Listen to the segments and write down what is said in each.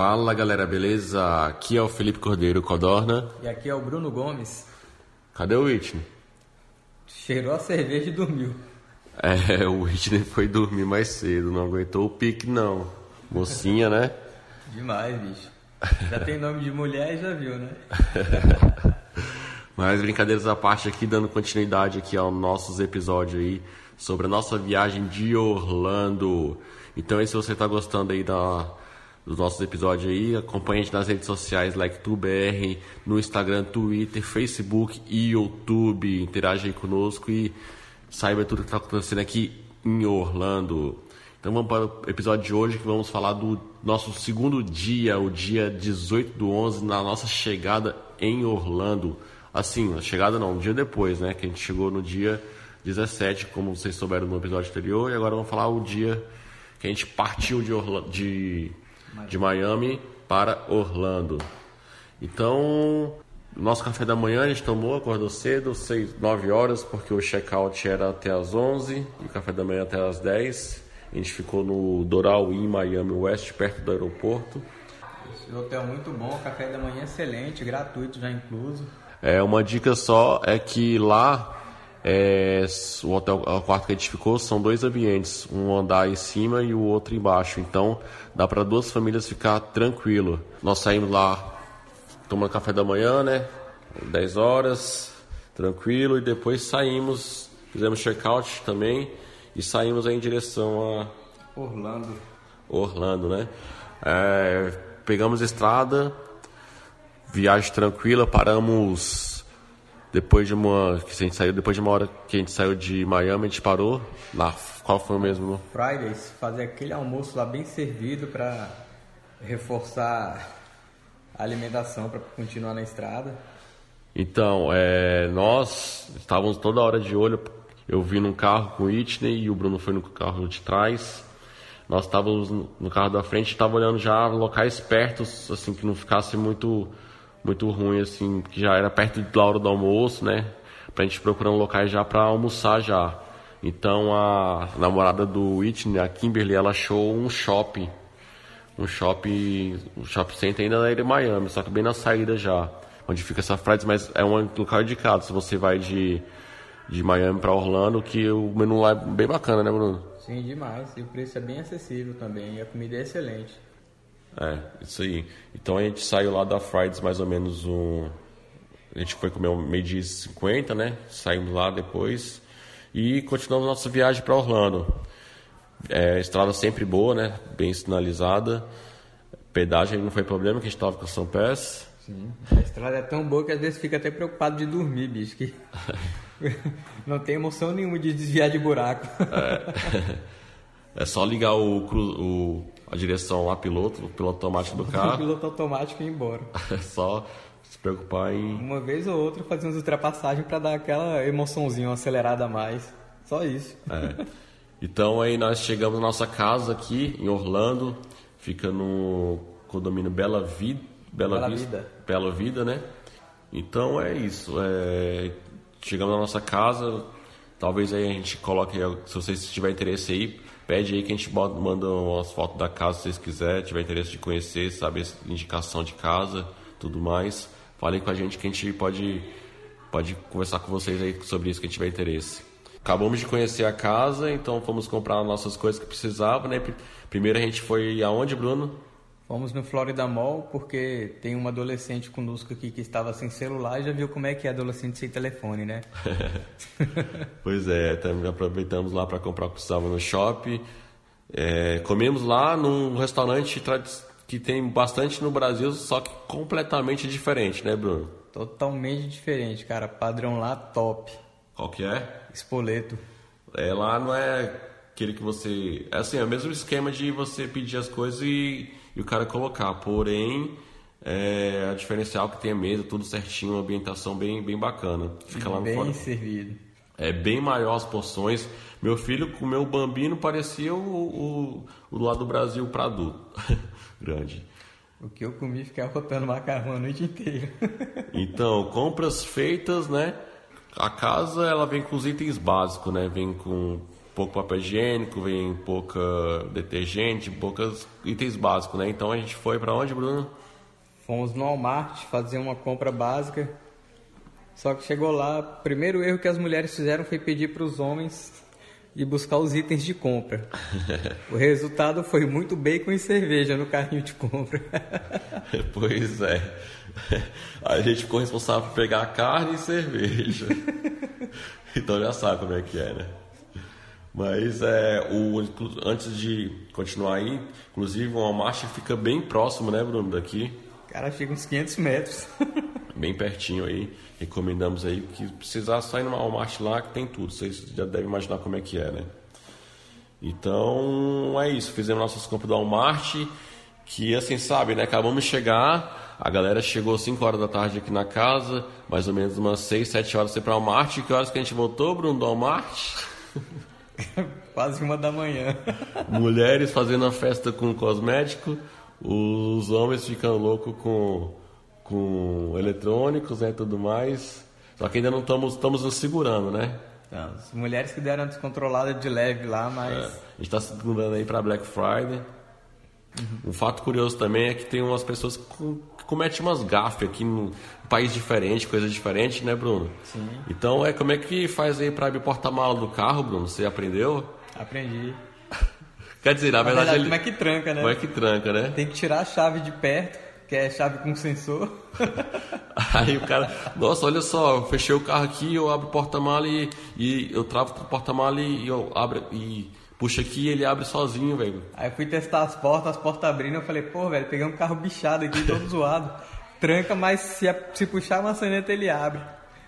Fala galera, beleza? Aqui é o Felipe Cordeiro Codorna. E aqui é o Bruno Gomes. Cadê o Whitney? Cheirou a cerveja e dormiu. É, o Whitney foi dormir mais cedo, não aguentou o pique não. Mocinha, né? Demais, bicho. Já tem nome de mulher e já viu, né? Mas brincadeiras à parte aqui, dando continuidade aqui aos nossos episódios aí sobre a nossa viagem de Orlando. Então aí se você está gostando aí da, dos nossos episódios aí, acompanhe a gente nas redes sociais, LikeTubeBR, no Instagram, Twitter, Facebook e YouTube. Interage aí conosco e saiba tudo que está acontecendo aqui em Orlando. Então vamos para o episódio de hoje que vamos falar do nosso segundo dia, o dia 18 do 11, na nossa chegada em Orlando. Assim, a chegada não, um dia depois, né? Que a gente chegou no dia 17, como vocês souberam no episódio anterior, e agora vamos falar o dia que a gente partiu de, Orlando, de, de Miami para Orlando. Então, nosso café da manhã a gente tomou, acordou cedo, 6, 9 horas, porque o check-out era até as 11 e o café da manhã até as 10. A gente ficou no Doral Inn, Miami West, perto do aeroporto. Esse hotel muito bom, café da manhã excelente, gratuito já incluso. É, uma dica só é que lá é, o hotel, o quarto que a gente ficou são dois ambientes, um andar em cima e o outro embaixo. Então dá para duas famílias ficar tranquilo. Nós saímos lá tomando café da manhã, né? 10 horas, tranquilo, e depois saímos, fizemos check-out também e saímos aí em direção a Orlando. Orlando, né? É, pegamos estrada, viagem tranquila, paramos depois de uma que a gente saiu depois de uma hora que a gente saiu de Miami, a gente parou lá. Qual foi o mesmo? Fridays, fazer aquele almoço lá bem servido para reforçar a alimentação para continuar na estrada. Então, é, nós estávamos toda hora de olho. Eu vi num carro com o Whitney e o Bruno foi no carro de trás. Nós estávamos no carro da frente, estava olhando já locais perto, assim que não ficasse muito muito ruim, assim, que já era perto da hora do almoço, né? Pra gente procurar um locais já para almoçar já. Então a namorada do Whitney, a Kimberly, ela achou um shopping. Um shopping, um shopping center ainda na ilha de Miami, só que bem na saída já. Onde fica essa Fridays, mas é um local indicado. Se você vai de, de Miami para Orlando, que o menu lá é bem bacana, né, Bruno? Sim, demais. E o preço é bem acessível também. E a comida é excelente. É, isso aí. Então a gente saiu lá da Fridays mais ou menos um. A gente foi comer um meio dia 50, né? Saímos lá depois e continuamos nossa viagem para Orlando. É, estrada sempre boa, né? Bem sinalizada. Pedagem não foi problema, que a gente estava com São Pés. Sim. A estrada é tão boa que às vezes fica até preocupado de dormir, bicho. Que não tem emoção nenhuma de desviar de buraco. É, é só ligar o, o, a direção a piloto, o piloto automático do carro. o piloto automático ir embora. É só se preocupar em. Uma vez ou outra fazer umas ultrapassagens para dar aquela emoçãozinha, uma acelerada a mais. Só isso. É. Então aí nós chegamos na nossa casa aqui em Orlando, fica no condomínio Bela Vida. Bela, Bela Vista, Vida. Bela Vida, né? Então é isso. É... Chegamos na nossa casa. Talvez aí a gente coloque, se vocês tiverem interesse aí, pede aí que a gente manda umas fotos da casa se vocês quiserem, tiver interesse de conhecer, saber indicação de casa, tudo mais. Falem com a gente que a gente pode, pode conversar com vocês aí sobre isso que tiver interesse. Acabamos de conhecer a casa, então fomos comprar nossas coisas que precisavam, né? Primeiro a gente foi aonde, Bruno? Fomos no Florida Mall porque tem uma adolescente conosco aqui que estava sem celular e já viu como é que é adolescente sem telefone, né? pois é, também aproveitamos lá para comprar o que precisava no shopping. É, comemos lá num restaurante que tem bastante no Brasil, só que completamente diferente, né, Bruno? Totalmente diferente, cara. Padrão lá top. Qual que é? Espoleto. É, lá não é aquele que você. É assim, é o mesmo esquema de você pedir as coisas e, e o cara colocar. Porém, é, a diferencial é que tem a mesa, tudo certinho, uma ambientação bem, bem bacana. Fica lá no Bem fora. servido. É bem maior as porções. Meu filho comeu o bambino, parecia o, o, o lá do Brasil para adulto. Grande. O que eu comi ficava botando macarrão a noite inteira. Então, compras feitas, né? A casa ela vem com os itens básicos, né? Vem com pouco papel higiênico, vem pouca detergente, poucos itens básicos, né? Então a gente foi para onde, Bruno? Fomos no Walmart fazer uma compra básica. Só que chegou lá, o primeiro erro que as mulheres fizeram foi pedir para os homens ir buscar os itens de compra. o resultado foi muito bacon e cerveja no carrinho de compra. pois é. A gente ficou responsável por pegar carne e cerveja. então já sabe como é que é, né? Mas é, o, antes de continuar aí, inclusive o Walmart fica bem próximo, né, Bruno, daqui. Cara, fica uns 500 metros. bem pertinho aí. Recomendamos aí que precisar sair no Walmart lá que tem tudo. Vocês já devem imaginar como é que é, né? Então é isso. Fizemos nossas compras do Walmart. Que assim, sabe, né? Acabamos de chegar. A galera chegou 5 horas da tarde aqui na casa. Mais ou menos umas 6, 7 horas para o Walmart. Que horas que a gente voltou, Bruno, do Walmart? Quase uma da manhã. Mulheres fazendo a festa com cosmético. Os homens ficando loucos com com eletrônicos né, e tudo mais. Só que ainda não estamos, estamos nos segurando, né? Não, as mulheres que deram descontrolada de leve lá, mas. É, a gente está segurando aí para Black Friday. Uhum. Um fato curioso também é que tem umas pessoas que cometem umas gafes aqui num país diferente, coisa diferente, né, Bruno? Sim. Então, é como é que faz aí para abrir porta-mala do carro, Bruno? Você aprendeu? Aprendi. Quer dizer, na, na verdade, verdade ele... como é que tranca, né? Como é que tranca, né? Tem que tirar a chave de perto que é chave com sensor. Aí o cara, nossa, olha só, eu fechei o carro aqui, eu abro o porta-mala e, e, eu travo o porta-mala e eu abro e puxa aqui e ele abre sozinho, velho. Aí eu fui testar as portas, as portas abrindo, eu falei, pô, velho, peguei um carro bichado aqui, todo zoado. Tranca, mas se, se puxar a maçaneta ele abre.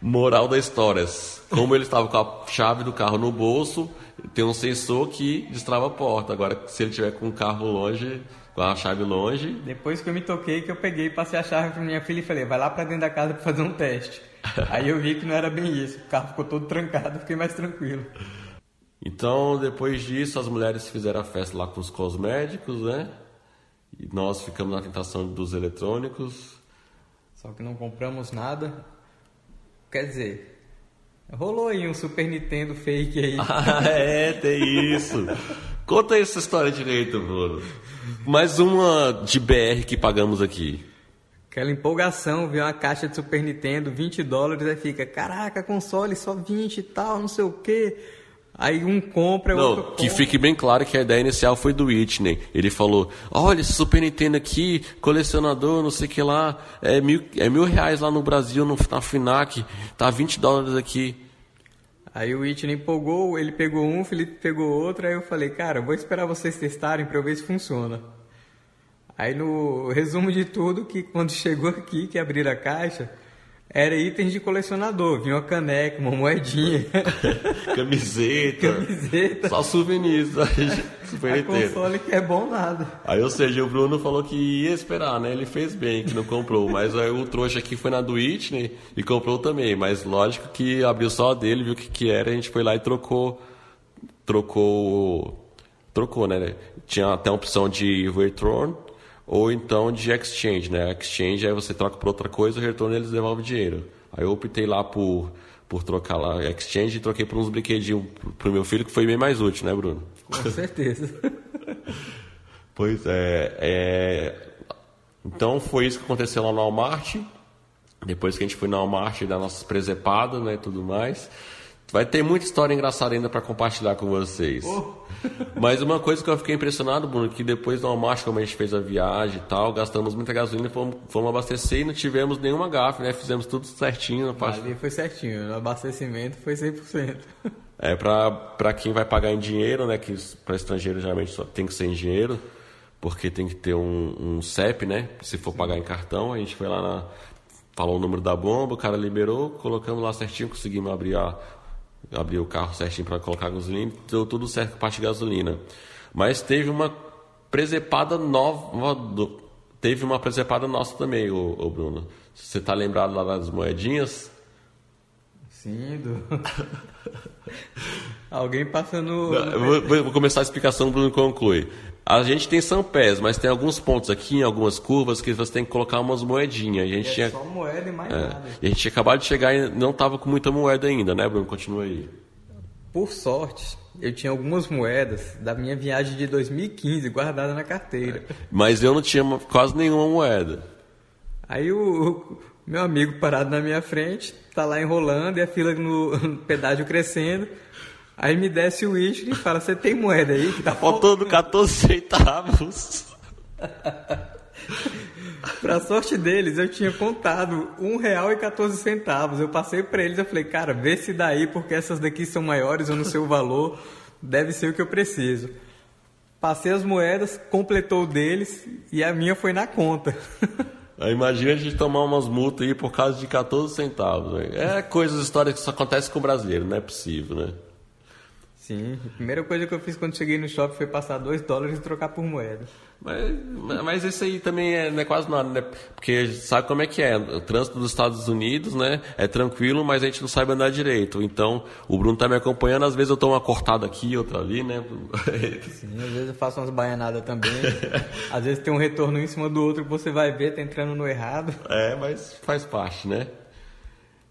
Moral da história, como ele estava com a chave do carro no bolso, tem um sensor que destrava a porta. Agora, se ele tiver com o carro longe, com a chave longe. Depois que eu me toquei, que eu peguei, passei a chave para minha filha e falei, vai lá para dentro da casa para fazer um teste. Aí eu vi que não era bem isso, o carro ficou todo trancado, fiquei mais tranquilo. Então, depois disso, as mulheres fizeram a festa lá com os cosméticos, né? E nós ficamos na tentação dos eletrônicos. Só que não compramos nada. Quer dizer, rolou aí um Super Nintendo fake aí. Ah, é, tem isso. Conta essa história direito, Bruno. Mais uma de BR que pagamos aqui. Aquela empolgação, ver uma caixa de Super Nintendo, 20 dólares, aí fica, caraca, console só 20 e tal, não sei o quê. Aí um compra, não, outro compra. Que fique bem claro que a ideia inicial foi do Whitney. Ele falou, olha, esse Super Nintendo aqui, colecionador, não sei o que lá, é mil, é mil reais lá no Brasil, no, na FINAC, tá 20 dólares aqui. Aí o Whitney empolgou, ele pegou um, o Felipe pegou outro, aí eu falei, cara, vou esperar vocês testarem para eu ver se funciona. Aí no resumo de tudo, que quando chegou aqui, que abriram a caixa, era itens de colecionador. Vinha uma caneca, uma moedinha. Camiseta. Camiseta. Só souvenirs. Super a console que é bom nada. Aí, ou seja, o Bruno falou que ia esperar, né? Ele fez bem, que não comprou. Mas aí o trouxa aqui foi na do Whitney e comprou também. Mas lógico que abriu só a dele, viu o que, que era. A gente foi lá e trocou. Trocou. Trocou, né? Tinha até a opção de return ou então de exchange, né? Exchange aí você troca por outra coisa, o retorno eles devolvem dinheiro. Aí eu optei lá por, por trocar lá exchange e troquei por uns brinquedinhos pro meu filho que foi bem mais útil, né, Bruno? Com certeza. pois é, é, Então foi isso que aconteceu lá no Walmart. Depois que a gente foi no Walmart dar nossas presepadas, né, e tudo mais. Vai ter muita história engraçada ainda para compartilhar com vocês. Oh. Mas uma coisa que eu fiquei impressionado, Bruno, que depois do almoço, como a gente fez a viagem e tal, gastamos muita gasolina, fomos, fomos abastecer e não tivemos nenhuma gafe, né? Fizemos tudo certinho. Na parte... Ali foi certinho, o abastecimento foi 100%. É, para quem vai pagar em dinheiro, né? Que para estrangeiro geralmente só tem que ser em dinheiro, porque tem que ter um, um CEP, né? Se for Sim. pagar em cartão, a gente foi lá na, falou o número da bomba, o cara liberou, colocamos lá certinho, conseguimos abrir a, abri o carro certinho para colocar gasolina, deu tudo certo com a parte de gasolina. Mas teve uma presepada nova, teve uma presepada nossa também, o, Bruno. Você tá lembrado lá das moedinhas? Sim, do... Alguém passando. Vou, vou, começar a explicação, o Bruno conclui. A gente tem São Pés, mas tem alguns pontos aqui, em algumas curvas, que você tem que colocar umas moedinhas. E a gente é tinha... só moeda e mais é. nada. E a gente tinha acabado de chegar e não estava com muita moeda ainda, né, Bruno? Continua aí. por sorte, eu tinha algumas moedas da minha viagem de 2015 guardada na carteira. Mas eu não tinha quase nenhuma moeda. Aí o, o meu amigo parado na minha frente, tá lá enrolando e a fila no, no pedágio crescendo. Aí me desce o uísque e fala, você tem moeda aí? Que tá faltando 14 centavos. Pra sorte deles, eu tinha contado um real e 14 centavos. Eu passei para eles, eu falei, cara, vê se daí, porque essas daqui são maiores, eu não sei o valor, deve ser o que eu preciso. Passei as moedas, completou o deles e a minha foi na conta. Imagina a gente tomar umas multas aí por causa de 14 centavos. Véio. É coisas, histórias que só acontece com o brasileiro, não é possível, né? Sim, a primeira coisa que eu fiz quando cheguei no shopping foi passar 2 dólares e trocar por moeda. Mas, mas isso aí também é, não é quase nada, né? Porque sabe como é que é? O trânsito dos Estados Unidos, né? É tranquilo, mas a gente não sabe andar direito. Então, o Bruno tá me acompanhando, às vezes eu tomo uma cortada aqui, outra ali, né? Sim, às vezes eu faço umas baianadas também. às vezes tem um retorno em cima do outro que você vai ver, tá entrando no errado. É, mas faz parte, né?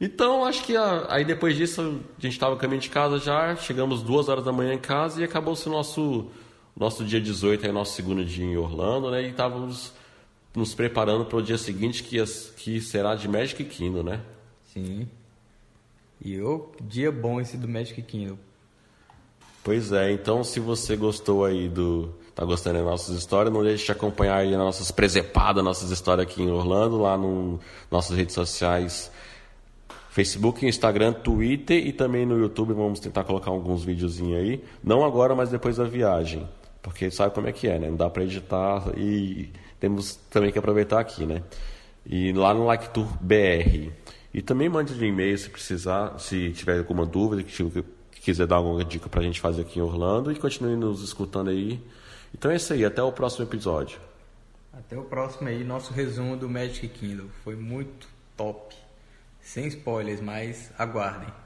Então, acho que a, aí depois disso, a gente estava caminho de casa já, chegamos duas horas da manhã em casa e acabou-se o nosso, nosso dia 18, aí, nosso segundo dia em Orlando, né? E estávamos nos preparando para o dia seguinte, que, que será de Magic Kingdom, né? Sim. E o dia bom esse do Magic Kingdom. Pois é, então se você gostou aí do. tá gostando das nossas histórias, não deixe de acompanhar aí as nossas presepadas, nossas histórias aqui em Orlando, lá no nossas redes sociais Facebook, Instagram, Twitter e também no YouTube. Vamos tentar colocar alguns videozinhos aí. Não agora, mas depois da viagem. Porque sabe como é que é, né? Não dá para editar e temos também que aproveitar aqui, né? E lá no Like Tour BR. E também mande um e-mail se precisar, se tiver alguma dúvida, que quiser dar alguma dica para a gente fazer aqui em Orlando. E continue nos escutando aí. Então é isso aí, até o próximo episódio. Até o próximo aí, nosso resumo do Magic Kingdom. Foi muito top. Sem spoilers, mas aguardem.